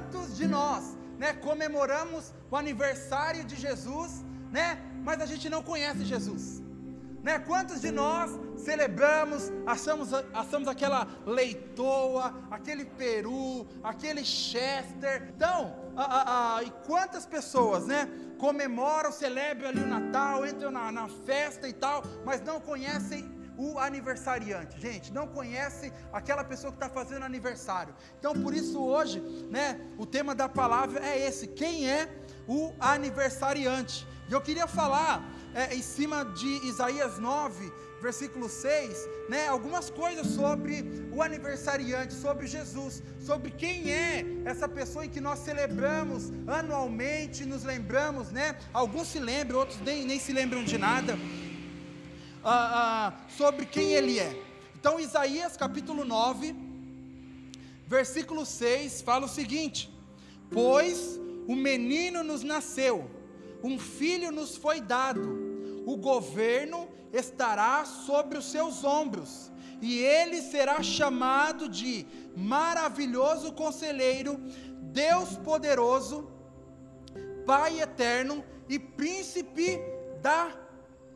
quantos de nós, né, comemoramos o aniversário de Jesus, né, mas a gente não conhece Jesus? Né? Quantos de nós celebramos, achamos, achamos aquela leitoa, aquele peru, aquele chester? Então, a, a, a, e quantas pessoas, né? Comemoram, celebram ali o Natal, entram na, na festa e tal, mas não conhecem o aniversariante. Gente, não conhece aquela pessoa que está fazendo aniversário. Então, por isso hoje, né, o tema da palavra é esse: quem é o aniversariante? E eu queria falar é, em cima de Isaías 9, versículo 6, né, algumas coisas sobre o aniversariante, sobre Jesus, sobre quem é essa pessoa em que nós celebramos anualmente, nos lembramos, né? Alguns se lembram, outros nem, nem se lembram de nada, ah, ah, sobre quem ele é. Então, Isaías capítulo 9, versículo 6, fala o seguinte: Pois o menino nos nasceu um filho nos foi dado, o governo estará sobre os seus ombros, e ele será chamado de maravilhoso conselheiro, Deus poderoso, Pai eterno e príncipe da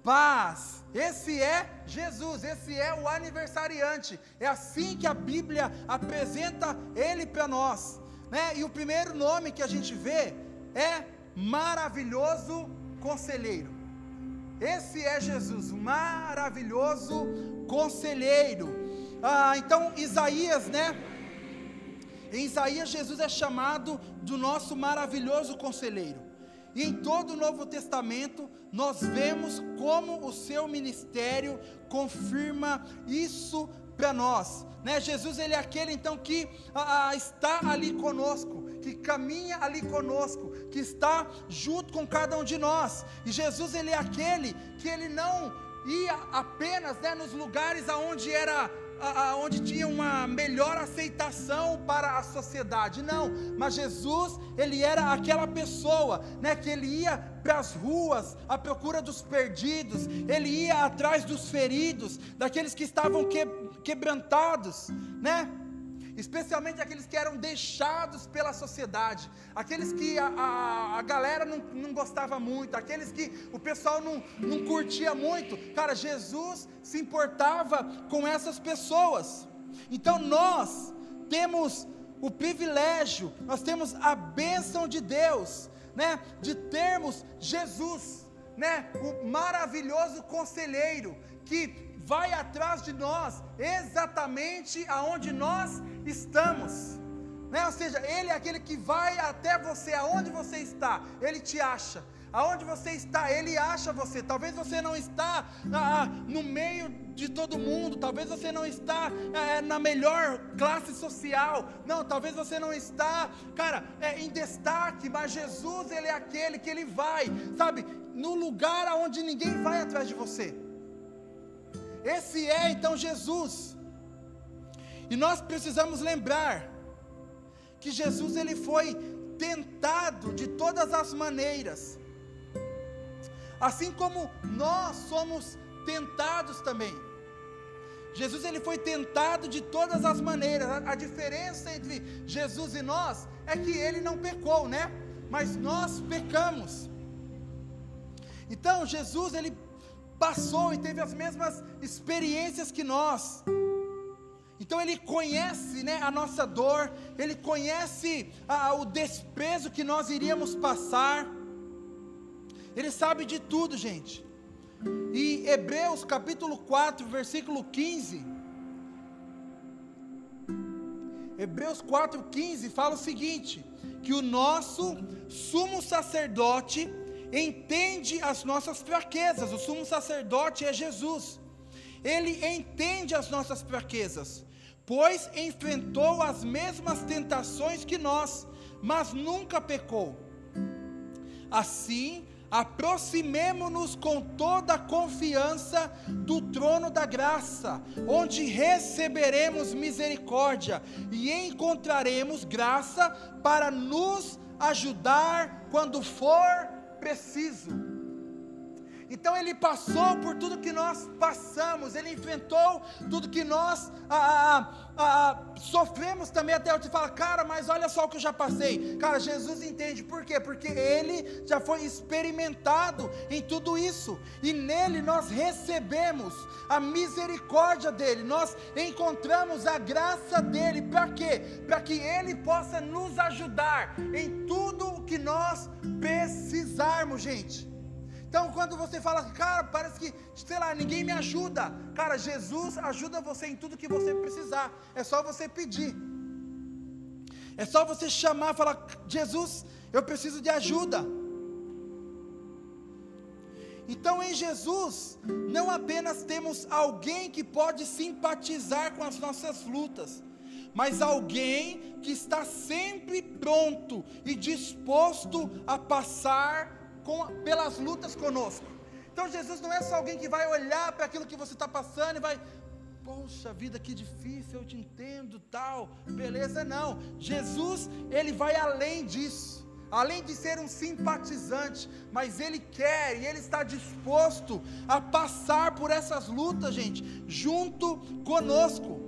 paz. Esse é Jesus, esse é o aniversariante. É assim que a Bíblia apresenta ele para nós. Né? E o primeiro nome que a gente vê é maravilhoso conselheiro. Esse é Jesus, maravilhoso conselheiro. Ah, então, Isaías, né? Em Isaías, Jesus é chamado do nosso maravilhoso conselheiro. E em todo o Novo Testamento, nós vemos como o seu ministério confirma isso para nós. Né? Jesus, ele é aquele então que ah, ah, está ali conosco que caminha ali conosco, que está junto com cada um de nós. E Jesus ele é aquele que ele não ia apenas né, nos lugares aonde era onde tinha uma melhor aceitação para a sociedade. Não, mas Jesus, ele era aquela pessoa, né, que ele ia para as ruas à procura dos perdidos, ele ia atrás dos feridos, daqueles que estavam que, quebrantados, né? Especialmente aqueles que eram deixados pela sociedade, aqueles que a, a, a galera não, não gostava muito, aqueles que o pessoal não, não curtia muito. Cara, Jesus se importava com essas pessoas. Então nós temos o privilégio, nós temos a bênção de Deus, né, de termos Jesus, né, o maravilhoso conselheiro que vai atrás de nós exatamente aonde nós estamos. Né? Ou seja, Ele é aquele que vai até você, aonde você está, Ele te acha. Aonde você está, Ele acha você. Talvez você não está ah, no meio de todo mundo, talvez você não está é, na melhor classe social, não, talvez você não está, cara, é, em destaque, mas Jesus, Ele é aquele que Ele vai, sabe, no lugar aonde ninguém vai atrás de você. Esse é então Jesus. E nós precisamos lembrar que Jesus ele foi tentado de todas as maneiras. Assim como nós somos tentados também. Jesus ele foi tentado de todas as maneiras. A, a, diferença entre Jesus e nós é que ele não pecou, né? Mas nós pecamos. Então Jesus ele passou e teve as mesmas experiências que nós. Então ele conhece né, a nossa dor, ele conhece ah, o desprezo que nós iríamos passar. Ele sabe de tudo, gente. E Hebreus capítulo 4, versículo 15. Hebreus 4,15 fala o seguinte: que o nosso sumo sacerdote entende as nossas fraquezas. O sumo sacerdote é Jesus. Ele entende as nossas fraquezas, pois enfrentou as mesmas tentações que nós, mas nunca pecou. Assim, aproximemo-nos com toda a confiança do trono da graça, onde receberemos misericórdia e encontraremos graça para nos ajudar quando for preciso. Então ele passou por tudo que nós passamos, ele enfrentou tudo que nós ah, ah, ah, sofremos também. Até eu te falo, cara, mas olha só o que eu já passei. Cara, Jesus entende por quê? Porque ele já foi experimentado em tudo isso, e nele nós recebemos a misericórdia dele, nós encontramos a graça dele. Para quê? Para que ele possa nos ajudar em tudo o que nós precisarmos, gente. Então, quando você fala, cara, parece que, sei lá, ninguém me ajuda. Cara, Jesus ajuda você em tudo que você precisar. É só você pedir. É só você chamar falar: Jesus, eu preciso de ajuda. Então, em Jesus, não apenas temos alguém que pode simpatizar com as nossas lutas, mas alguém que está sempre pronto e disposto a passar com, pelas lutas conosco. Então Jesus não é só alguém que vai olhar para aquilo que você está passando e vai, poxa vida, que difícil, eu te entendo, tal, beleza, não. Jesus, ele vai além disso. Além de ser um simpatizante, mas ele quer e ele está disposto a passar por essas lutas, gente, junto conosco.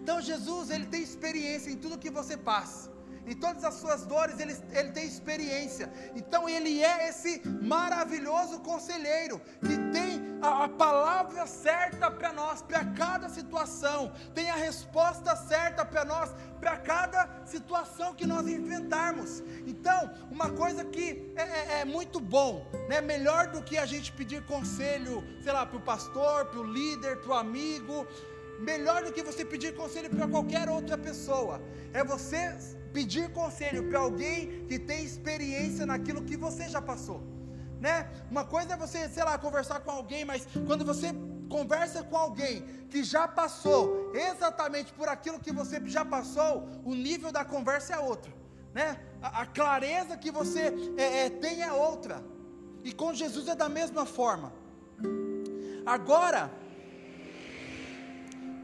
Então Jesus, ele tem experiência em tudo que você passa em todas as suas dores ele, ele tem experiência. Então ele é esse maravilhoso conselheiro que tem a, a palavra certa para nós, para cada situação, tem a resposta certa para nós, para cada situação que nós enfrentarmos. Então, uma coisa que é, é, é muito bom, né? melhor do que a gente pedir conselho, sei lá, para o pastor, para o líder, para o amigo. Melhor do que você pedir conselho para qualquer outra pessoa, é você pedir conselho para alguém que tem experiência naquilo que você já passou, né? Uma coisa é você, sei lá, conversar com alguém, mas quando você conversa com alguém que já passou exatamente por aquilo que você já passou, o nível da conversa é outro, né? A, a clareza que você é, é, tem é outra. E com Jesus é da mesma forma. Agora,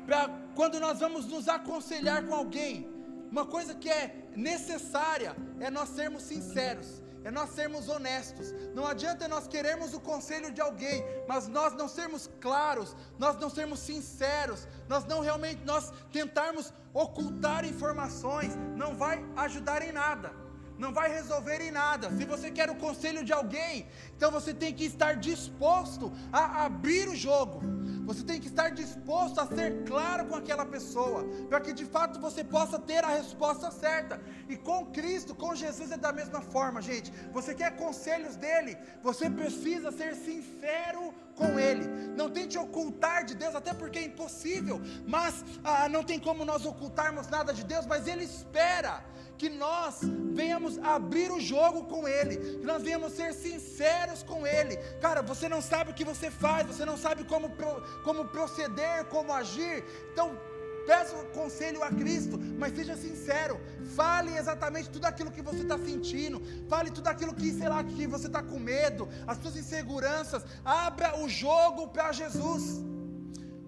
pra, quando nós vamos nos aconselhar com alguém, uma coisa que é necessária é nós sermos sinceros, é nós sermos honestos. Não adianta nós queremos o conselho de alguém, mas nós não sermos claros, nós não sermos sinceros, nós não realmente nós tentarmos ocultar informações, não vai ajudar em nada. Não vai resolver em nada. Se você quer o conselho de alguém, então você tem que estar disposto a abrir o jogo você tem que estar disposto a ser claro com aquela pessoa, para que de fato você possa ter a resposta certa. E com Cristo, com Jesus é da mesma forma, gente. Você quer conselhos dele, você precisa ser sincero com Ele. Não tente ocultar de Deus, até porque é impossível. Mas ah, não tem como nós ocultarmos nada de Deus, mas Ele espera que nós venhamos abrir o jogo com Ele, que nós venhamos ser sinceros com Ele. Cara, você não sabe o que você faz, você não sabe como, como proceder, como agir. Então, peça conselho a Cristo, mas seja sincero, fale exatamente tudo aquilo que você está sentindo, fale tudo aquilo que, sei lá, que você está com medo, as suas inseguranças, abra o jogo para Jesus,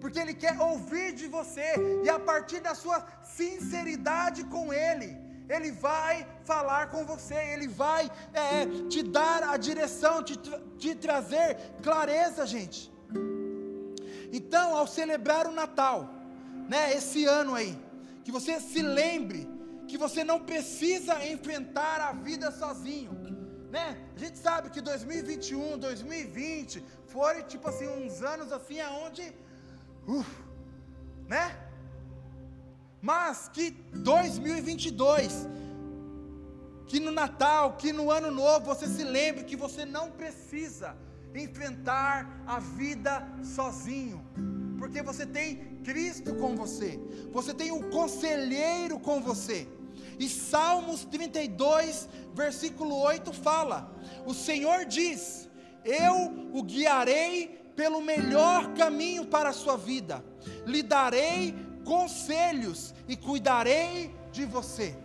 porque Ele quer ouvir de você, e a partir da sua sinceridade com Ele, ele vai falar com você, Ele vai é, te dar a direção, te, te trazer clareza, gente. Então, ao celebrar o Natal, né, esse ano aí, que você se lembre que você não precisa enfrentar a vida sozinho, né? A gente sabe que 2021, 2020 foram tipo assim uns anos assim aonde, uh, né? Mas que 2022, que no Natal, que no Ano Novo, você se lembre que você não precisa enfrentar a vida sozinho, porque você tem Cristo com você, você tem o conselheiro com você. E Salmos 32, versículo 8 fala: O Senhor diz: Eu o guiarei pelo melhor caminho para a sua vida, lhe darei conselhos e cuidarei de você.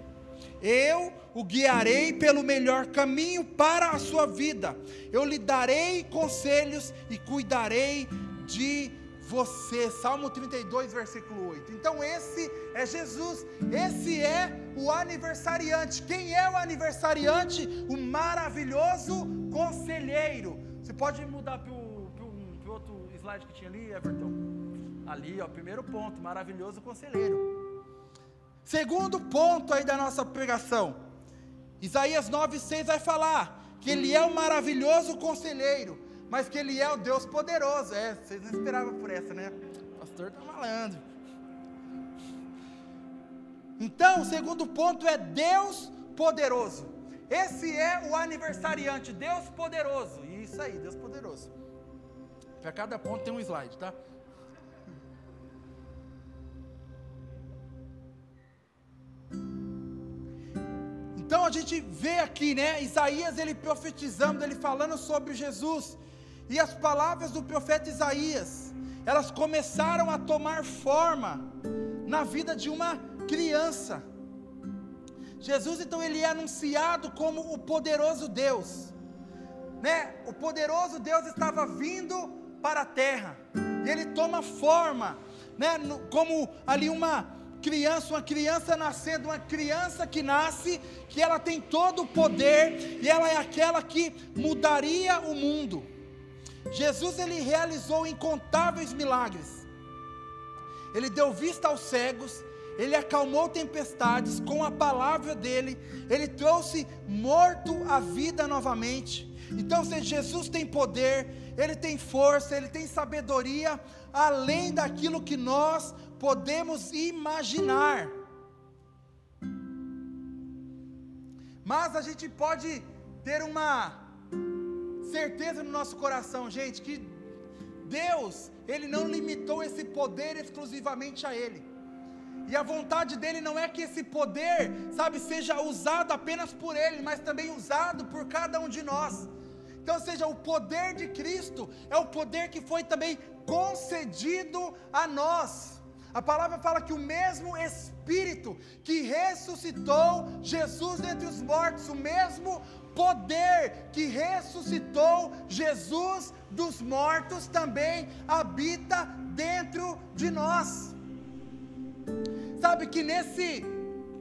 Eu o guiarei pelo melhor caminho para a sua vida. Eu lhe darei conselhos e cuidarei de você. Salmo 32, versículo 8. Então, esse é Jesus, esse é o aniversariante. Quem é o aniversariante? O maravilhoso conselheiro Você pode mudar para o outro slide que tinha ali, Everton? Ali, ó, primeiro ponto, maravilhoso conselheiro. Segundo ponto aí da nossa pregação. Isaías 9,6 vai falar que ele é o maravilhoso conselheiro, mas que ele é o Deus poderoso. É, vocês não esperavam por essa, né? O pastor tá malandro. Então, o segundo ponto é Deus poderoso. Esse é o aniversariante, Deus poderoso. Isso aí, Deus poderoso. Para cada ponto tem um slide, tá? Então a gente vê aqui, né, Isaías ele profetizando, ele falando sobre Jesus. E as palavras do profeta Isaías, elas começaram a tomar forma na vida de uma criança. Jesus então ele é anunciado como o poderoso Deus. Né? O poderoso Deus estava vindo para a terra. E ele toma forma, né, como ali uma criança, uma criança nascendo, uma criança que nasce, que ela tem todo o poder e ela é aquela que mudaria o mundo. Jesus ele realizou incontáveis milagres. Ele deu vista aos cegos, ele acalmou tempestades com a palavra dele, ele trouxe morto à vida novamente. Então, se Jesus tem poder, ele tem força, ele tem sabedoria, além daquilo que nós podemos imaginar. Mas a gente pode ter uma certeza no nosso coração, gente, que Deus, Ele não limitou esse poder exclusivamente a Ele. E a vontade dele não é que esse poder, sabe, seja usado apenas por Ele, mas também usado por cada um de nós. Então, seja, o poder de Cristo é o poder que foi também concedido a nós. A palavra fala que o mesmo Espírito que ressuscitou Jesus dentre os mortos, o mesmo poder que ressuscitou Jesus dos mortos também habita dentro de nós. Sabe que nesse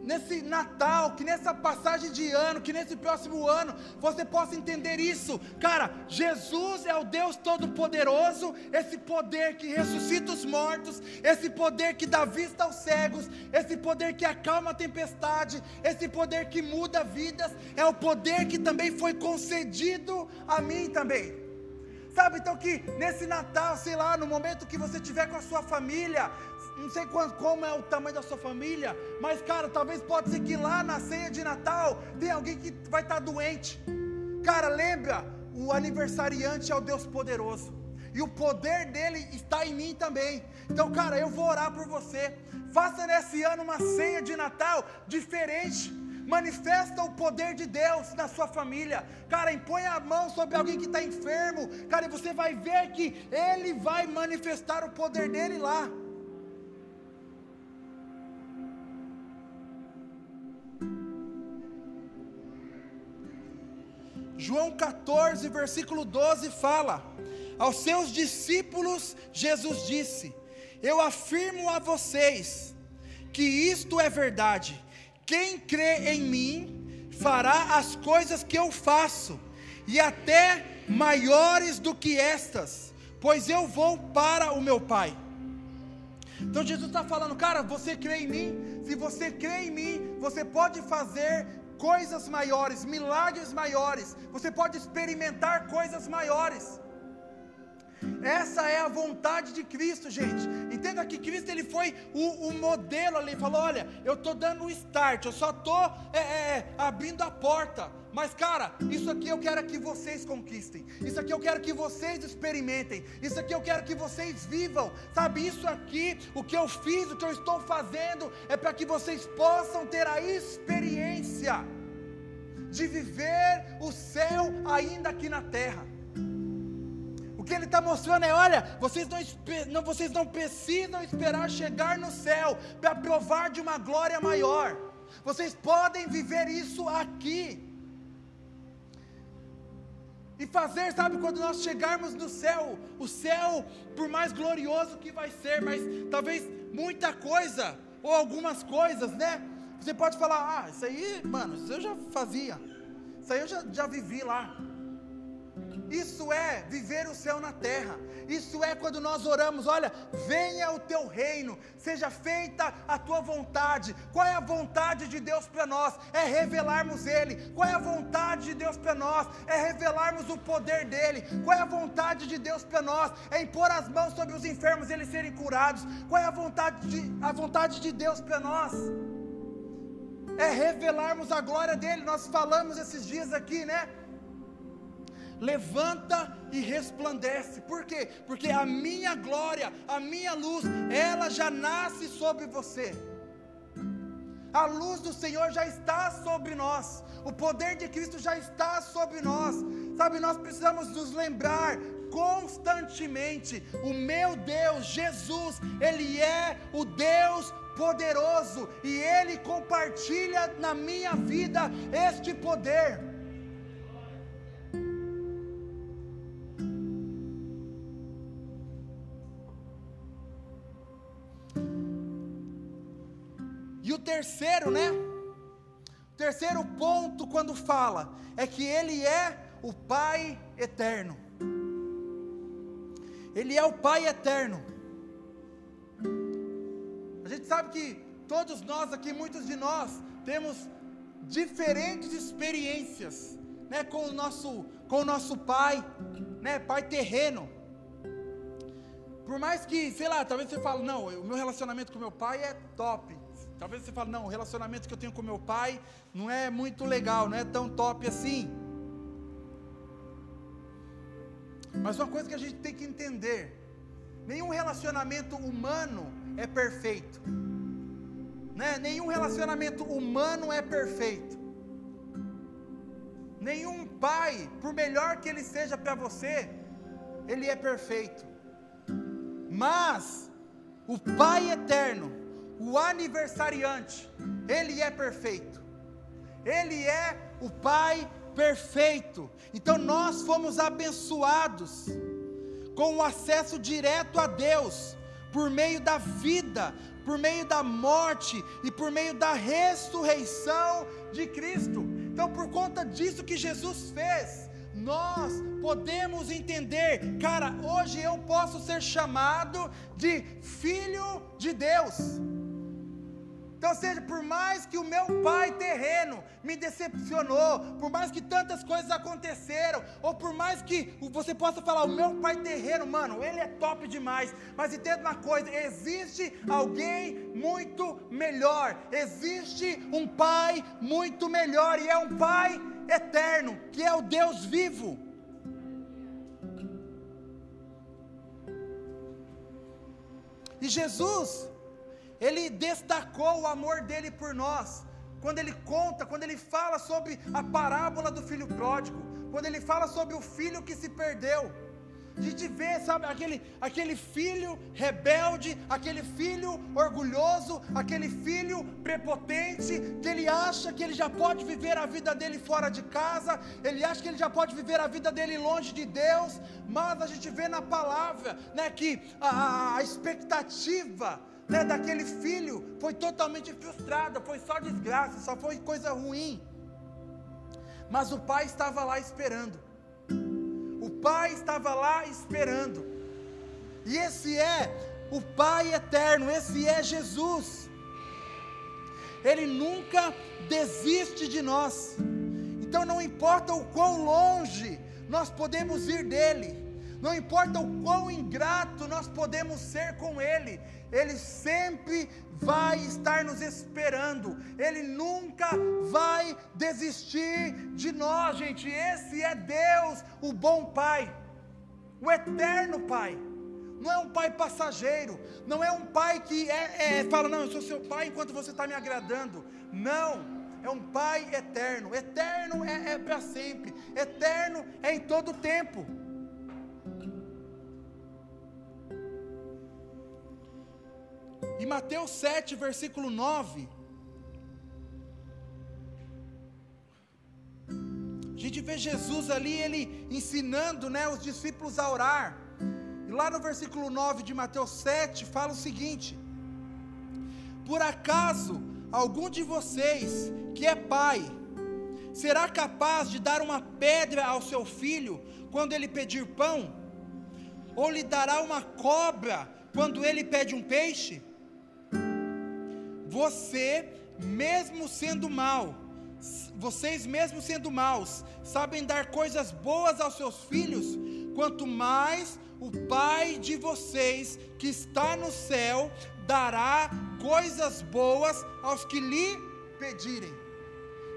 nesse Natal, que nessa passagem de ano, que nesse próximo ano, você possa entender isso. Cara, Jesus é o Deus Todo-Poderoso, esse poder que ressuscita os mortos, esse poder que dá vista aos cegos, esse poder que acalma a tempestade, esse poder que muda vidas, é o poder que também foi concedido a mim também. Sabe, então que nesse Natal, sei lá, no momento que você estiver com a sua família, não sei quanto, como é o tamanho da sua família, mas cara, talvez pode ser que lá na ceia de Natal tem alguém que vai estar doente. Cara, lembra, o aniversariante é o Deus poderoso. E o poder dele está em mim também. Então, cara, eu vou orar por você. Faça nesse ano uma ceia de Natal diferente. Manifesta o poder de Deus na sua família. Cara, impõe a mão sobre alguém que está enfermo. Cara, e você vai ver que Ele vai manifestar o poder dele lá. João 14, versículo 12 fala: Aos seus discípulos, Jesus disse: Eu afirmo a vocês que isto é verdade. Quem crê em mim fará as coisas que eu faço, e até maiores do que estas, pois eu vou para o meu Pai. Então Jesus está falando, cara, você crê em mim? Se você crê em mim, você pode fazer coisas maiores, milagres maiores, você pode experimentar coisas maiores. Essa é a vontade de Cristo, gente. Entenda que Cristo ele foi o, o modelo ali. Falou: olha, eu estou dando o start, eu só estou é, é, abrindo a porta. Mas, cara, isso aqui eu quero que vocês conquistem. Isso aqui eu quero que vocês experimentem. Isso aqui eu quero que vocês vivam. Sabe, isso aqui, o que eu fiz, o que eu estou fazendo, é para que vocês possam ter a experiência de viver o céu ainda aqui na terra. Que ele está mostrando é: olha, vocês não, não, vocês não precisam esperar chegar no céu para provar de uma glória maior. Vocês podem viver isso aqui e fazer, sabe, quando nós chegarmos no céu, o céu, por mais glorioso que vai ser, mas talvez muita coisa, ou algumas coisas, né? Você pode falar, ah, isso aí, mano, isso eu já fazia, isso aí eu já, já vivi lá. Isso é viver o céu na terra. Isso é quando nós oramos, olha, venha o teu reino, seja feita a tua vontade. Qual é a vontade de Deus para nós? É revelarmos Ele. Qual é a vontade de Deus para nós? É revelarmos o poder dele. Qual é a vontade de Deus para nós? É impor as mãos sobre os enfermos e eles serem curados. Qual é a vontade de, a vontade de Deus para nós? É revelarmos a glória dele. Nós falamos esses dias aqui, né? Levanta e resplandece. Por quê? Porque a minha glória, a minha luz, ela já nasce sobre você. A luz do Senhor já está sobre nós. O poder de Cristo já está sobre nós. Sabe, nós precisamos nos lembrar constantemente: o meu Deus, Jesus, Ele é o Deus poderoso e Ele compartilha na minha vida este poder. Terceiro, né? O terceiro ponto quando fala é que ele é o Pai eterno. Ele é o Pai eterno. A gente sabe que todos nós aqui, muitos de nós, temos diferentes experiências, né, com o nosso, com o nosso pai, né, pai terreno. Por mais que, sei lá, talvez você fale, não, o meu relacionamento com meu pai é top. Talvez você fale, não, o relacionamento que eu tenho com meu pai não é muito legal, não é tão top assim. Mas uma coisa que a gente tem que entender: nenhum relacionamento humano é perfeito. Né? Nenhum relacionamento humano é perfeito. Nenhum pai, por melhor que ele seja para você, ele é perfeito. Mas o Pai eterno, o aniversariante, ele é perfeito. Ele é o Pai perfeito. Então nós fomos abençoados com o acesso direto a Deus por meio da vida, por meio da morte e por meio da ressurreição de Cristo. Então, por conta disso que Jesus fez, nós podemos entender, cara, hoje eu posso ser chamado de filho de Deus. Então, seja, por mais que o meu pai terreno me decepcionou, por mais que tantas coisas aconteceram, ou por mais que você possa falar, o meu pai terreno, mano, ele é top demais, mas entenda uma coisa: existe alguém muito melhor, existe um pai muito melhor, e é um pai eterno, que é o Deus vivo. E Jesus, ele destacou o amor dele por nós. Quando ele conta, quando ele fala sobre a parábola do filho pródigo, quando ele fala sobre o filho que se perdeu. A gente vê, sabe, aquele, aquele filho rebelde, aquele filho orgulhoso, aquele filho prepotente, que ele acha que ele já pode viver a vida dele fora de casa, ele acha que ele já pode viver a vida dele longe de Deus, mas a gente vê na palavra, né, que a, a expectativa né, daquele filho foi totalmente frustrada, foi só desgraça, só foi coisa ruim. Mas o pai estava lá esperando. O pai estava lá esperando. E esse é o Pai eterno, esse é Jesus. Ele nunca desiste de nós. Então não importa o quão longe nós podemos ir dele, não importa o quão ingrato nós podemos ser com ele, ele sempre vai estar nos esperando, Ele nunca vai desistir de nós, gente. Esse é Deus, o bom Pai, o eterno Pai. Não é um pai passageiro, não é um pai que é, é fala, não, eu sou seu pai enquanto você está me agradando. Não, é um pai eterno. Eterno é, é para sempre, eterno é em todo tempo. Em Mateus 7, versículo 9, a gente vê Jesus ali, ele ensinando né, os discípulos a orar. E lá no versículo 9 de Mateus 7 fala o seguinte: Por acaso algum de vocês que é pai, será capaz de dar uma pedra ao seu filho quando ele pedir pão? Ou lhe dará uma cobra quando ele pede um peixe? Você, mesmo sendo mal, vocês mesmo sendo maus, sabem dar coisas boas aos seus filhos, quanto mais o Pai de vocês que está no céu dará coisas boas aos que lhe pedirem.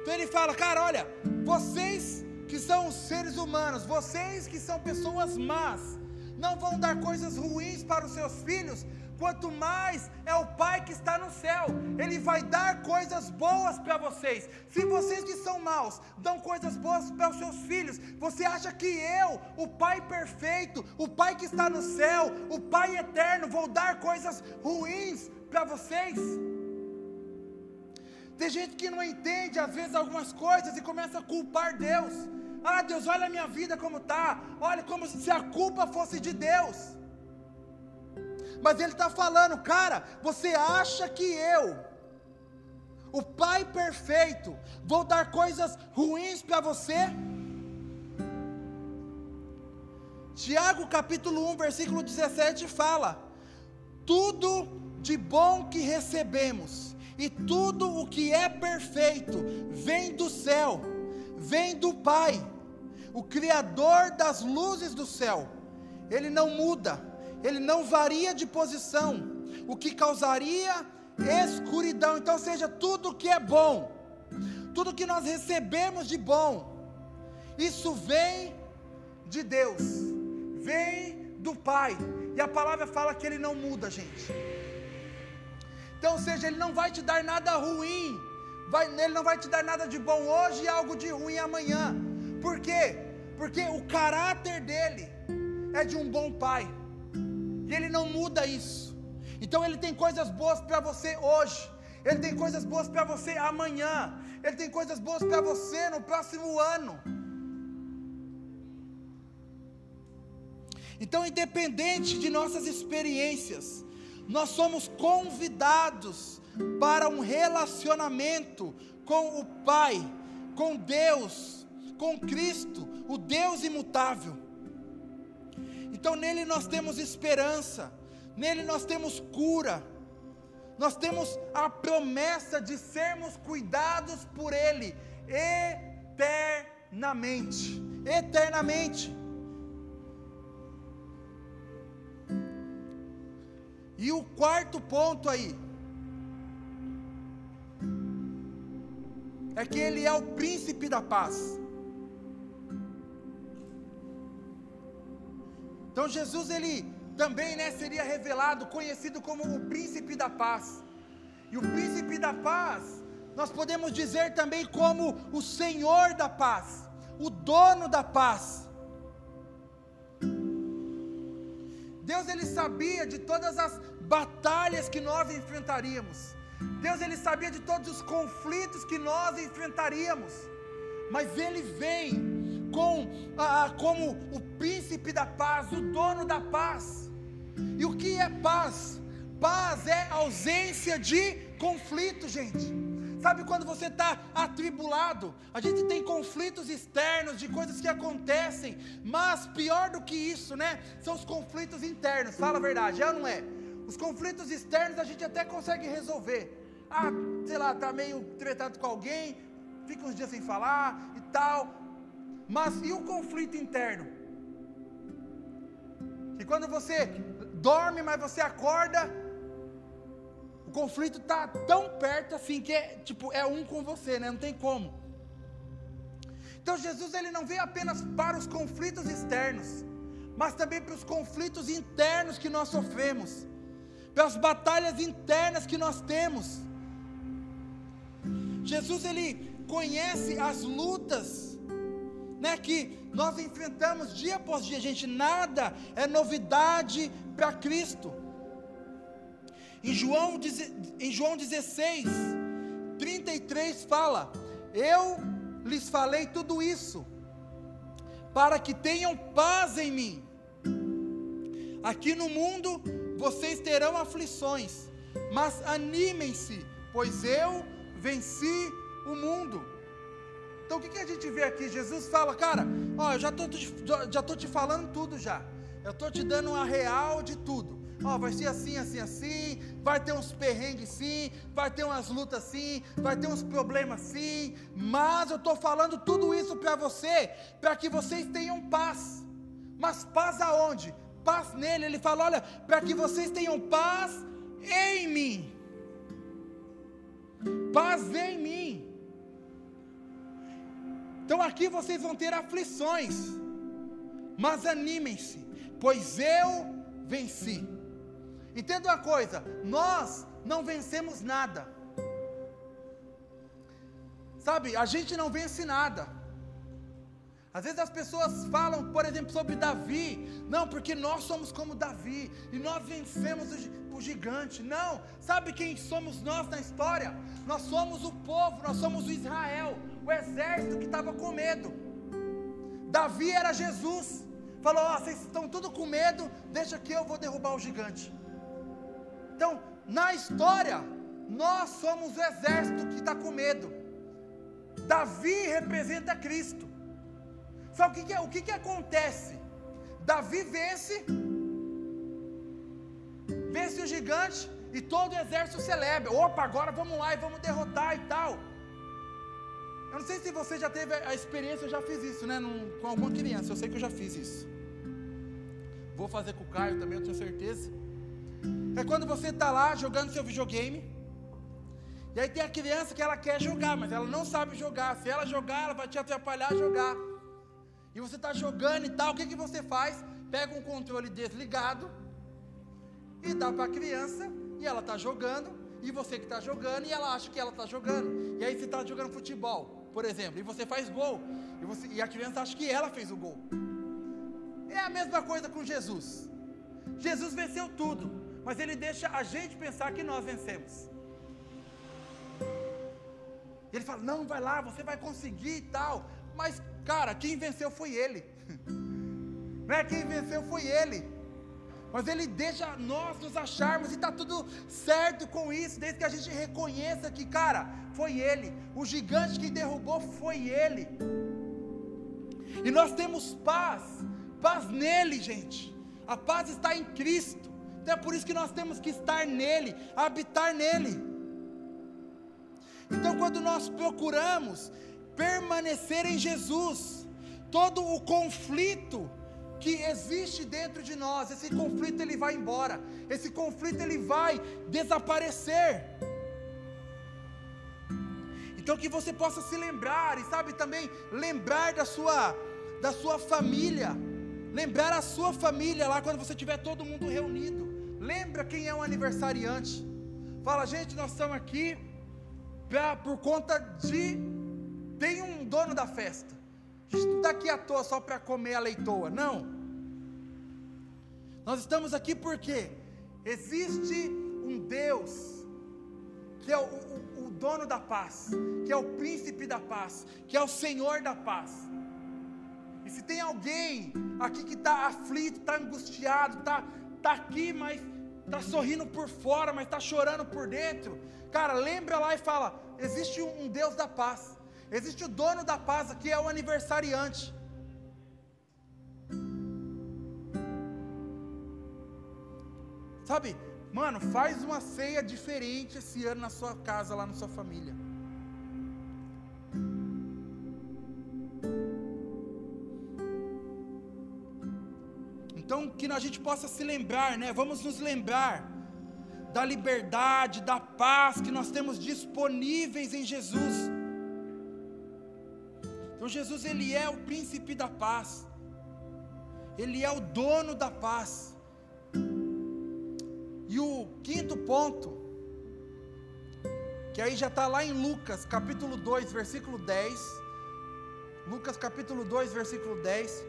Então ele fala, cara, olha, vocês que são seres humanos, vocês que são pessoas más, não vão dar coisas ruins para os seus filhos, quanto mais é o Pai que está no céu, Ele vai dar coisas boas para vocês. Se vocês que são maus dão coisas boas para os seus filhos, você acha que eu, o Pai perfeito, o Pai que está no céu, o Pai eterno, vou dar coisas ruins para vocês? Tem gente que não entende às vezes algumas coisas e começa a culpar Deus. Ah, Deus, olha a minha vida como está. Olha como se a culpa fosse de Deus. Mas ele está falando, cara, você acha que eu, o Pai perfeito, vou dar coisas ruins para você? Tiago capítulo 1, versículo 17 fala: Tudo de bom que recebemos, e tudo o que é perfeito, vem do céu, vem do Pai, o Criador das luzes do céu. Ele não muda ele não varia de posição, o que causaria escuridão. Então, seja tudo que é bom, tudo que nós recebemos de bom, isso vem de Deus, vem do Pai. E a palavra fala que Ele não muda, gente. Então, seja, Ele não vai te dar nada ruim, vai, Ele não vai te dar nada de bom hoje e algo de ruim amanhã. Por quê? Porque o caráter dele é de um bom Pai. E Ele não muda isso. Então Ele tem coisas boas para você hoje. Ele tem coisas boas para você amanhã. Ele tem coisas boas para você no próximo ano. Então, independente de nossas experiências, nós somos convidados para um relacionamento com o Pai, com Deus, com Cristo, o Deus imutável. Então nele nós temos esperança, nele nós temos cura, nós temos a promessa de sermos cuidados por Ele eternamente. Eternamente. E o quarto ponto aí é que Ele é o príncipe da paz. Então Jesus ele também né, seria revelado, conhecido como o príncipe da paz. E o príncipe da paz, nós podemos dizer também como o Senhor da paz, o dono da paz. Deus ele sabia de todas as batalhas que nós enfrentaríamos. Deus ele sabia de todos os conflitos que nós enfrentaríamos. Mas ele vem com, ah, como o príncipe da paz, o dono da paz. E o que é paz? Paz é ausência de conflito, gente. Sabe quando você está atribulado? A gente tem conflitos externos de coisas que acontecem, mas pior do que isso, né? São os conflitos internos. Fala a verdade, é ou não é? Os conflitos externos a gente até consegue resolver. Ah, sei lá, tá meio tretado com alguém, fica uns dias sem falar e tal. Mas e o conflito interno? Que quando você dorme, mas você acorda, o conflito está tão perto assim que é tipo é um com você, né? Não tem como. Então Jesus ele não veio apenas para os conflitos externos, mas também para os conflitos internos que nós sofremos, pelas batalhas internas que nós temos. Jesus ele conhece as lutas né, que nós enfrentamos dia após dia, gente, nada é novidade para Cristo. Em João, em João 16, 33 fala: Eu lhes falei tudo isso, para que tenham paz em mim. Aqui no mundo vocês terão aflições, mas animem-se, pois eu venci o mundo. Então o que, que a gente vê aqui? Jesus fala, cara, ó, eu já estou já tô te falando tudo já. Eu estou te dando a real de tudo. Ó, vai ser assim, assim, assim, vai ter uns perrengues sim, vai ter umas lutas sim, vai ter uns problemas sim, mas eu estou falando tudo isso para você, para que vocês tenham paz. Mas paz aonde? Paz nele. Ele fala: olha, para que vocês tenham paz em mim. Paz em mim. Então aqui vocês vão ter aflições, mas animem-se, pois eu venci. Entenda uma coisa: nós não vencemos nada. Sabe, a gente não vence nada. Às vezes as pessoas falam, por exemplo, sobre Davi, não, porque nós somos como Davi e nós vencemos o, gigante. Não, sabe quem somos nós na história? Nós somos o povo, nós somos o Israel, o exército que estava com medo. Davi era Jesus, falou: oh, vocês estão tudo com medo, deixa que eu vou derrubar o gigante. Então, na história, nós somos o exército que está com medo. Davi representa Cristo. Só o que, que, o que, que acontece? Davi vence, vence o gigante e todo o exército celebra. Opa, agora vamos lá e vamos derrotar e tal. Eu não sei se você já teve a experiência, eu já fiz isso, né? Num, com alguma criança, eu sei que eu já fiz isso. Vou fazer com o Caio também, eu tenho certeza. É quando você está lá jogando seu videogame. E aí tem a criança que ela quer jogar, mas ela não sabe jogar. Se ela jogar, ela vai te atrapalhar a jogar. E você está jogando e tal, o que, que você faz? Pega um controle desligado e dá para a criança, e ela está jogando, e você que está jogando, e ela acha que ela está jogando. E aí você está jogando futebol, por exemplo, e você faz gol, e, você, e a criança acha que ela fez o gol. É a mesma coisa com Jesus. Jesus venceu tudo, mas ele deixa a gente pensar que nós vencemos. Ele fala: não, vai lá, você vai conseguir e tal. Mas, cara, quem venceu foi ele. Não é quem venceu foi ele. Mas ele deixa nós nos acharmos e está tudo certo com isso, desde que a gente reconheça que, cara, foi ele. O gigante que derrubou foi ele. E nós temos paz, paz nele, gente. A paz está em Cristo. Então é por isso que nós temos que estar nele, habitar nele. Então, quando nós procuramos permanecer em Jesus, todo o conflito que existe dentro de nós, esse conflito ele vai embora, esse conflito ele vai desaparecer. Então que você possa se lembrar e sabe também lembrar da sua da sua família, lembrar a sua família lá quando você tiver todo mundo reunido. Lembra quem é o aniversariante. Fala, gente, nós estamos aqui pra, por conta de tem um dono da festa. A gente não está aqui à toa só para comer a leitoa, não. Nós estamos aqui porque existe um Deus que é o, o, o, dono da paz, que é o príncipe da paz, que é o Senhor da paz. E se tem alguém aqui que está aflito, está angustiado, está tá aqui, mas está sorrindo por fora, mas está chorando por dentro, cara, lembra lá e fala: existe um, um Deus da paz. Existe o dono da paz que é o aniversariante. Sabe, mano, faz uma ceia diferente esse ano na sua casa, lá na sua família. Então, que a gente possa se lembrar, né? Vamos nos lembrar da liberdade, da paz que nós temos disponíveis em Jesus. Então Jesus ele é o príncipe da paz. Ele é o dono da paz. E o quinto ponto, que aí já está lá em Lucas capítulo 2, versículo 10. Lucas capítulo 2, versículo 10.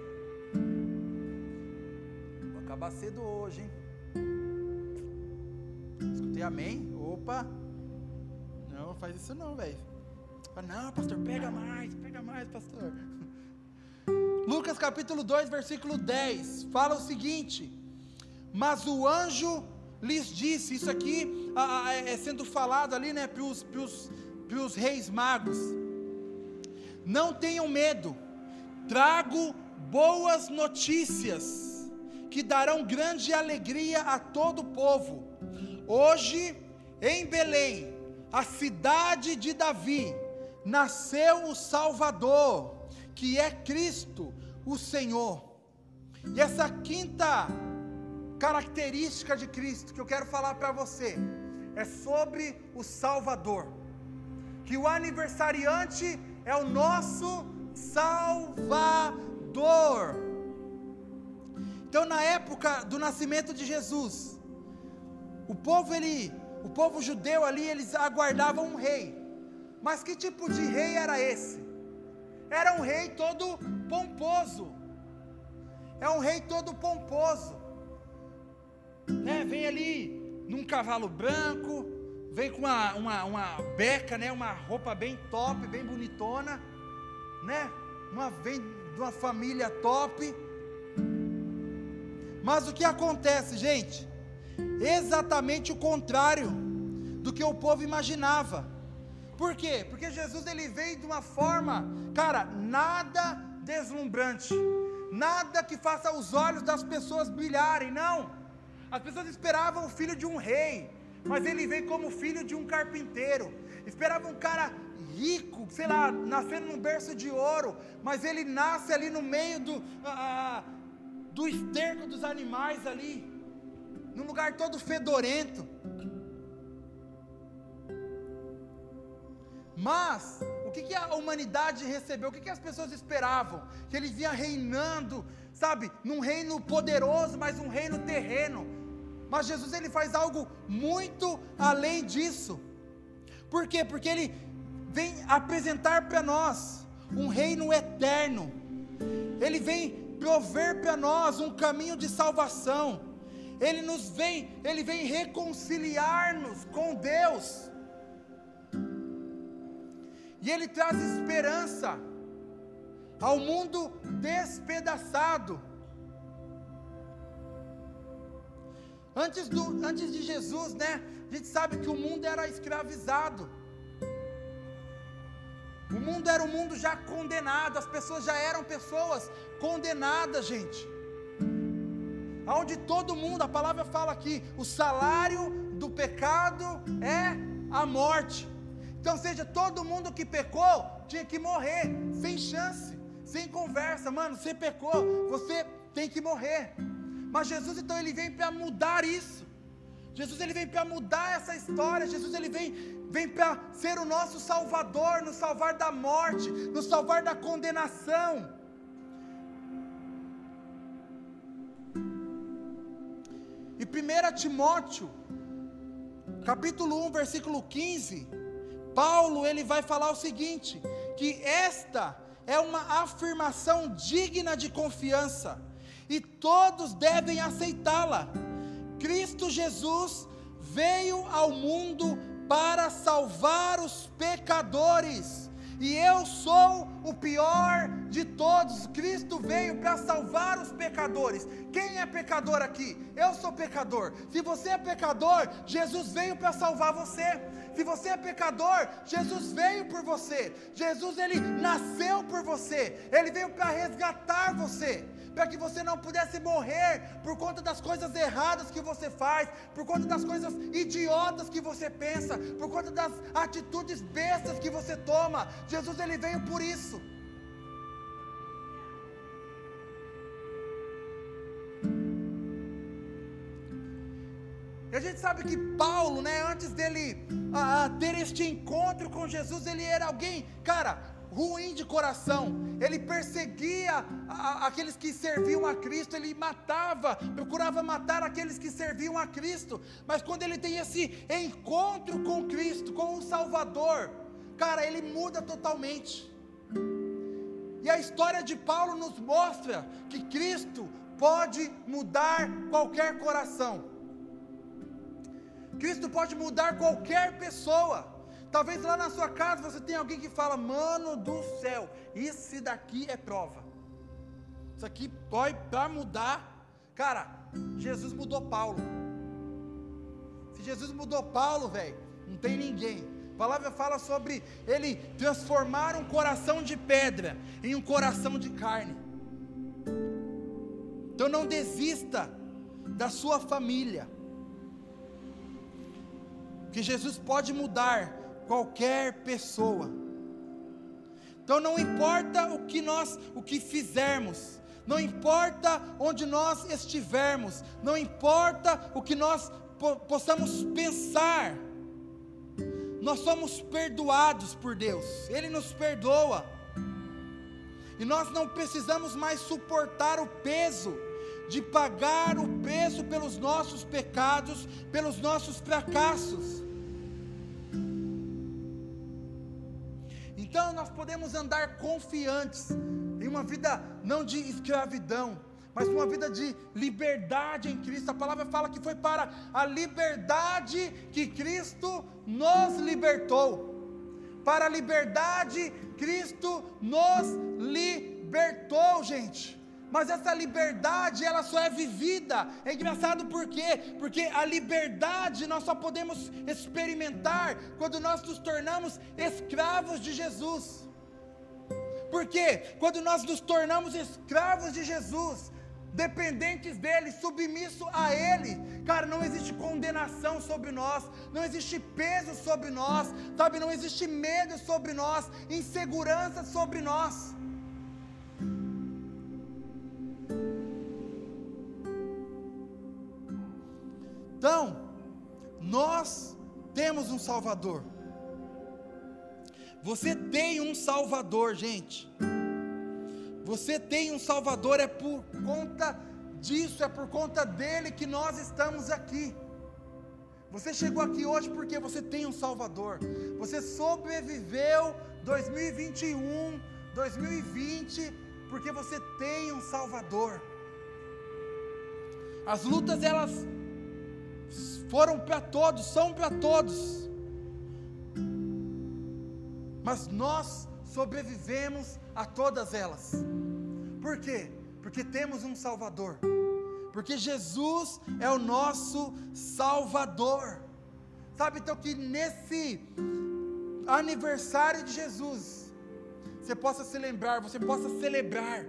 Vou acabar cedo hoje, hein? Escutei amém? Opa! Não, faz isso não, velho. Não, pastor, pega mais, pega mais, pastor. Lucas capítulo 2, versículo 10, fala o seguinte: Mas o anjo lhes disse, isso aqui é sendo falado ali, né, para os reis magos. Não tenham medo, trago boas notícias que darão grande alegria a todo o povo. Hoje, em Belém, a cidade de Davi, nasceu o Salvador, que é Cristo, o Senhor. E essa quinta característica de Cristo que eu quero falar para você é sobre o Salvador. Que o aniversariante é o nosso Salvador. Então, na época do nascimento de Jesus, o povo ele, o povo judeu ali, eles aguardavam um rei. Mas que tipo de rei era esse? Era um rei todo pomposo. É um rei todo pomposo. Né? Vem ali num cavalo branco, vem com uma, uma, uma beca, né? uma roupa bem top, bem bonitona, né? Uma, vem de uma família top. Mas o que acontece, gente? Exatamente o contrário do que o povo imaginava. Por quê? Porque Jesus ele veio de uma forma, cara, nada deslumbrante, nada que faça os olhos das pessoas brilharem, não. As pessoas esperavam o filho de um rei, mas ele veio como filho de um carpinteiro. Esperava um cara rico, sei lá, nascendo num berço de ouro, mas ele nasce ali no meio do, ah, do esterco dos animais ali, num lugar todo fedorento. Mas, o que, que a humanidade recebeu? O que, que as pessoas esperavam? Que ele vinha reinando, sabe, num reino poderoso, mas um reino terreno. Mas Jesus ele faz algo muito além disso. Por quê? Porque ele vem apresentar para nós um reino eterno. Ele vem prover para nós um caminho de salvação. Ele nos vem, ele vem reconciliar-nos com Deus. E ele traz esperança ao mundo despedaçado. Antes, do, antes de Jesus, né? A gente sabe que o mundo era escravizado. O mundo era um mundo já condenado, as pessoas já eram pessoas condenadas, gente. Aonde todo mundo, a palavra fala aqui, o salário do pecado é a morte. Então, seja todo mundo que pecou tinha que morrer, sem chance, sem conversa, mano. Você pecou, você tem que morrer. Mas Jesus então ele vem para mudar isso. Jesus ele vem para mudar essa história. Jesus ele vem vem para ser o nosso salvador, nos salvar da morte, nos salvar da condenação. E 1 Timóteo, capítulo 1, versículo 15, Paulo ele vai falar o seguinte: que esta é uma afirmação digna de confiança e todos devem aceitá-la. Cristo Jesus veio ao mundo para salvar os pecadores. E eu sou o pior de todos. Cristo veio para salvar os pecadores. Quem é pecador aqui? Eu sou pecador. Se você é pecador, Jesus veio para salvar você. Se você é pecador, Jesus veio por você. Jesus ele nasceu por você. Ele veio para resgatar você para que você não pudesse morrer por conta das coisas erradas que você faz, por conta das coisas idiotas que você pensa, por conta das atitudes bestas que você toma. Jesus ele veio por isso. E a gente sabe que Paulo, né, antes dele ah, ter este encontro com Jesus, ele era alguém, cara, ruim de coração, ele perseguia a, aqueles que serviam a Cristo, ele matava, procurava matar aqueles que serviam a Cristo, mas quando ele tem esse encontro com Cristo, com o Salvador, cara, ele muda totalmente. E a história de Paulo nos mostra que Cristo pode mudar qualquer coração. Cristo pode mudar qualquer pessoa. Talvez lá na sua casa você tenha alguém que fala: Mano do céu, esse daqui é prova. Isso aqui pode para mudar. Cara, Jesus mudou Paulo. Se Jesus mudou Paulo, velho, não tem ninguém. A palavra fala sobre ele transformar um coração de pedra em um coração de carne. Então não desista da sua família. Que Jesus pode mudar qualquer pessoa. Então não importa o que nós, o que fizermos, não importa onde nós estivermos, não importa o que nós po possamos pensar, nós somos perdoados por Deus, Ele nos perdoa, e nós não precisamos mais suportar o peso de pagar o preço pelos nossos pecados, pelos nossos fracassos. Então nós podemos andar confiantes em uma vida não de escravidão, mas uma vida de liberdade em Cristo. A palavra fala que foi para a liberdade que Cristo nos libertou. Para a liberdade, Cristo nos libertou, gente. Mas essa liberdade, ela só é vivida. É engraçado por quê? Porque a liberdade nós só podemos experimentar quando nós nos tornamos escravos de Jesus. Por quê? Quando nós nos tornamos escravos de Jesus, dependentes dele, submisso a ele. Cara, não existe condenação sobre nós, não existe peso sobre nós, sabe? Não existe medo sobre nós, insegurança sobre nós. Então, nós temos um Salvador. Você tem um Salvador, gente. Você tem um Salvador, é por conta disso, é por conta dele que nós estamos aqui. Você chegou aqui hoje porque você tem um Salvador. Você sobreviveu 2021, 2020, porque você tem um Salvador. As lutas elas foram para todos, são para todos. Mas nós sobrevivemos a todas elas. Por quê? Porque temos um Salvador. Porque Jesus é o nosso Salvador. Sabe então que nesse aniversário de Jesus, você possa se lembrar, você possa celebrar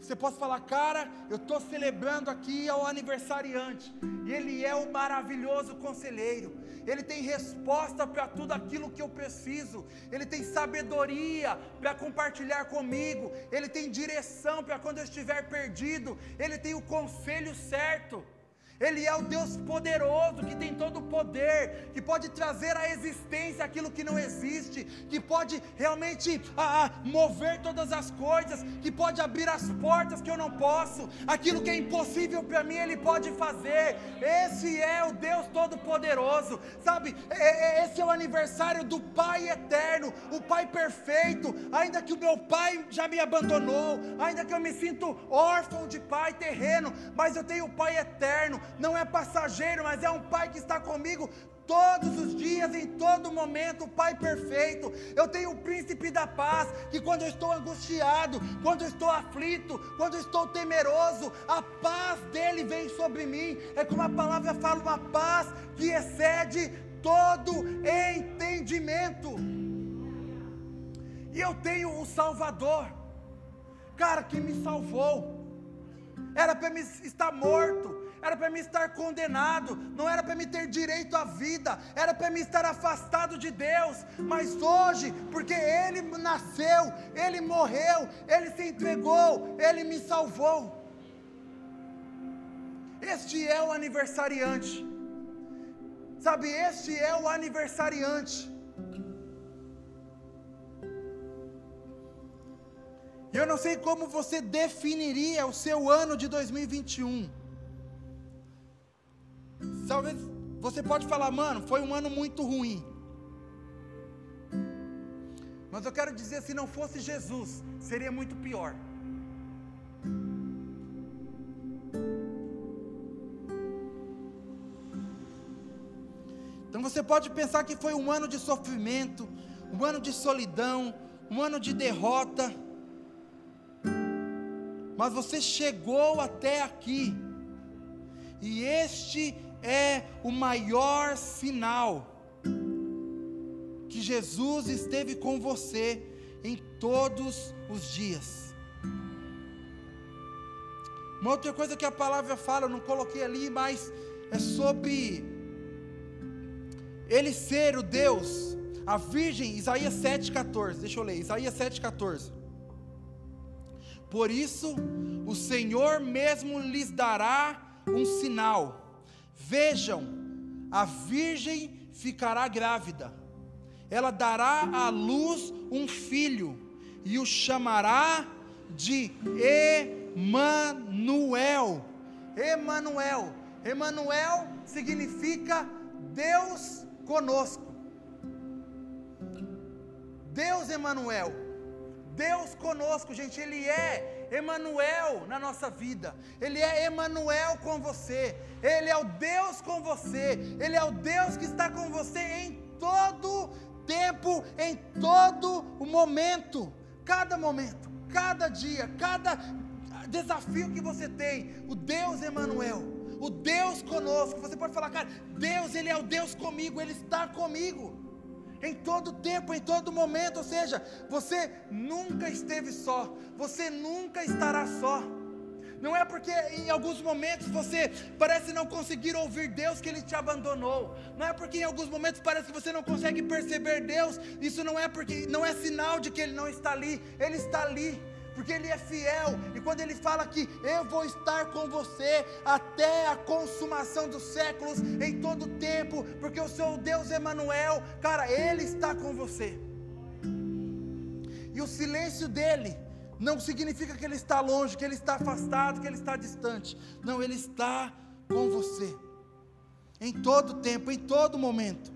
você pode falar, cara, eu estou celebrando aqui ao aniversariante, ele é o maravilhoso conselheiro, ele tem resposta para tudo aquilo que eu preciso, ele tem sabedoria para compartilhar comigo, ele tem direção para quando eu estiver perdido, ele tem o conselho certo. Ele é o Deus poderoso que tem todo o poder, que pode trazer à existência aquilo que não existe, que pode realmente a, a, mover todas as coisas, que pode abrir as portas que eu não posso, aquilo que é impossível para mim, Ele pode fazer. Esse é o Deus Todo-Poderoso, sabe? É, é, esse é o aniversário do Pai eterno, o Pai perfeito. Ainda que o meu Pai já me abandonou, ainda que eu me sinto órfão de Pai terreno, mas eu tenho o Pai eterno não é passageiro, mas é um Pai que está comigo todos os dias, em todo momento, o Pai perfeito. Eu tenho o príncipe da paz, que quando eu estou angustiado, quando eu estou aflito, quando eu estou temeroso, a paz dele vem sobre mim. É como a palavra fala, uma paz que excede todo entendimento. E eu tenho o Salvador, cara, que me salvou. Era para me estar morto, era para me estar condenado, não era para me ter direito à vida, era para me estar afastado de Deus, mas hoje, porque Ele nasceu, Ele morreu, Ele se entregou, Ele me salvou. Este é o aniversariante, sabe, este é o aniversariante. Eu não sei como você definiria o seu ano de 2021. Talvez você pode falar, mano, foi um ano muito ruim. Mas eu quero dizer, se não fosse Jesus, seria muito pior. Então você pode pensar que foi um ano de sofrimento, um ano de solidão, um ano de derrota. Mas você chegou até aqui. E este é o maior sinal que Jesus esteve com você em todos os dias. Uma outra coisa que a palavra fala, eu não coloquei ali, mas é sobre ele ser o Deus, a Virgem, Isaías 7,14. Deixa eu ler, Isaías 7,14. Por isso, o Senhor mesmo lhes dará um sinal. Vejam, a Virgem ficará grávida, ela dará à luz um filho, e o chamará de Emanuel. Emanuel. Emanuel significa Deus conosco. Deus Emanuel. Deus conosco, gente, ele é Emanuel na nossa vida. Ele é Emanuel com você. Ele é o Deus com você. Ele é o Deus que está com você em todo tempo, em todo o momento. Cada momento, cada dia, cada desafio que você tem, o Deus Emanuel, o Deus conosco. Você pode falar, cara, Deus, ele é o Deus comigo, ele está comigo em todo tempo, em todo momento. Ou seja, você nunca esteve só, você nunca estará só. Não é porque em alguns momentos você parece não conseguir ouvir Deus que Ele te abandonou. Não é porque em alguns momentos parece que você não consegue perceber Deus. Isso não é porque não é sinal de que Ele não está ali. Ele está ali porque Ele é fiel, e quando Ele fala que eu vou estar com você até a consumação dos séculos, em todo tempo, porque o Deus Emanuel, cara, Ele está com você. E o silêncio dele não significa que Ele está longe, que Ele está afastado, que Ele está distante. Não, Ele está com você, em todo tempo, em todo momento.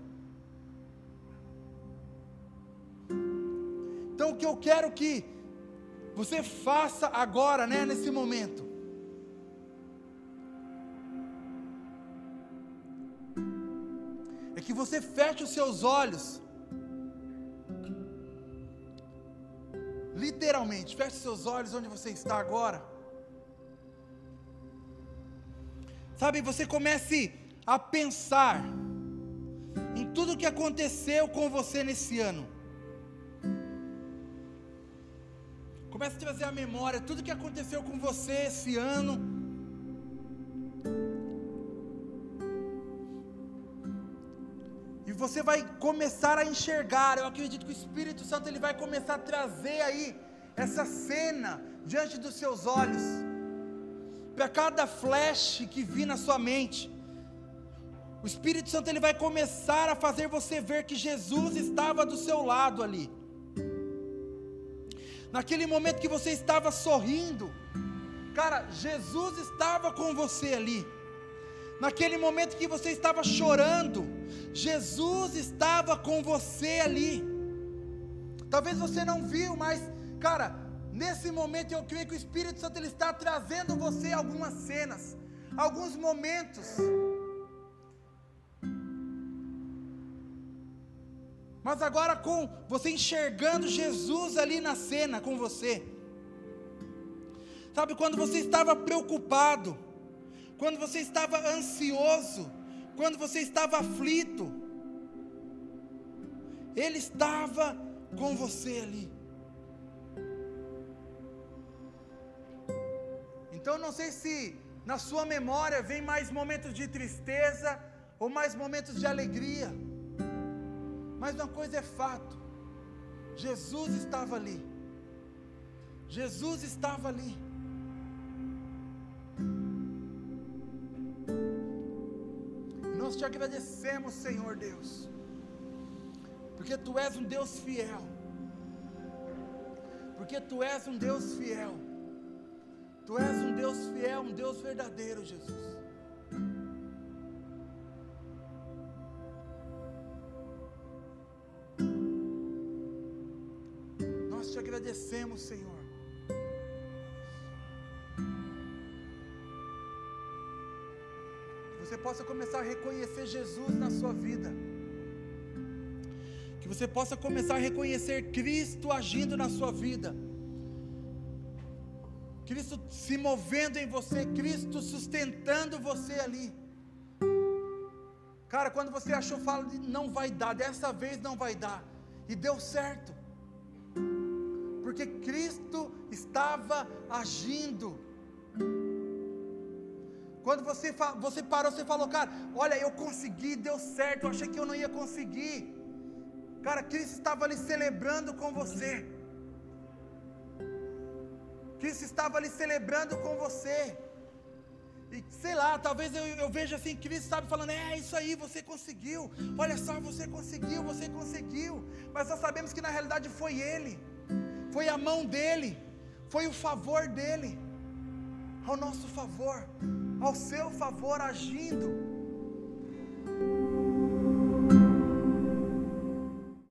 Então, o que eu quero que você faça agora, né, nesse momento. É que você feche os seus olhos. Literalmente, feche seus olhos onde você está agora. Sabe, você comece a pensar em tudo que aconteceu com você nesse ano. Comece a trazer à memória tudo que aconteceu com você esse ano. E você vai começar a enxergar. Eu acredito que o Espírito Santo ele vai começar a trazer aí essa cena diante dos seus olhos. Para cada flash que vir na sua mente. O Espírito Santo ele vai começar a fazer você ver que Jesus estava do seu lado ali naquele momento que você estava sorrindo, cara, Jesus estava com você ali. Naquele momento que você estava chorando, Jesus estava com você ali. Talvez você não viu, mas, cara, nesse momento eu creio que o Espírito Santo ele está trazendo você algumas cenas, alguns momentos mas agora com você enxergando Jesus ali na cena com você. Sabe, quando você estava preocupado, quando você estava ansioso, quando você estava aflito, Ele estava com você ali. Então, não sei se na sua memória vem mais momentos de tristeza ou mais momentos de alegria. Mas uma coisa é fato: Jesus estava ali. Jesus estava ali. Nós te agradecemos, Senhor Deus, porque Tu és um Deus fiel. Porque Tu és um Deus fiel. Tu és um Deus fiel, um Deus verdadeiro, Jesus. Agradecemos, Senhor. Que você possa começar a reconhecer Jesus na sua vida. Que você possa começar a reconhecer Cristo agindo na sua vida. Cristo se movendo em você, Cristo sustentando você ali. Cara, quando você achou, fala não vai dar, dessa vez não vai dar. E deu certo. Porque Cristo estava agindo. Quando você, você parou, você falou, cara, olha, eu consegui, deu certo, eu achei que eu não ia conseguir. Cara, Cristo estava ali celebrando com você. Cristo estava ali celebrando com você. E sei lá, talvez eu, eu veja assim, Cristo estava falando, é isso aí, você conseguiu. Olha só, você conseguiu, você conseguiu. Mas nós sabemos que na realidade foi Ele, foi a mão dele, foi o favor dele, ao nosso favor, ao seu favor agindo.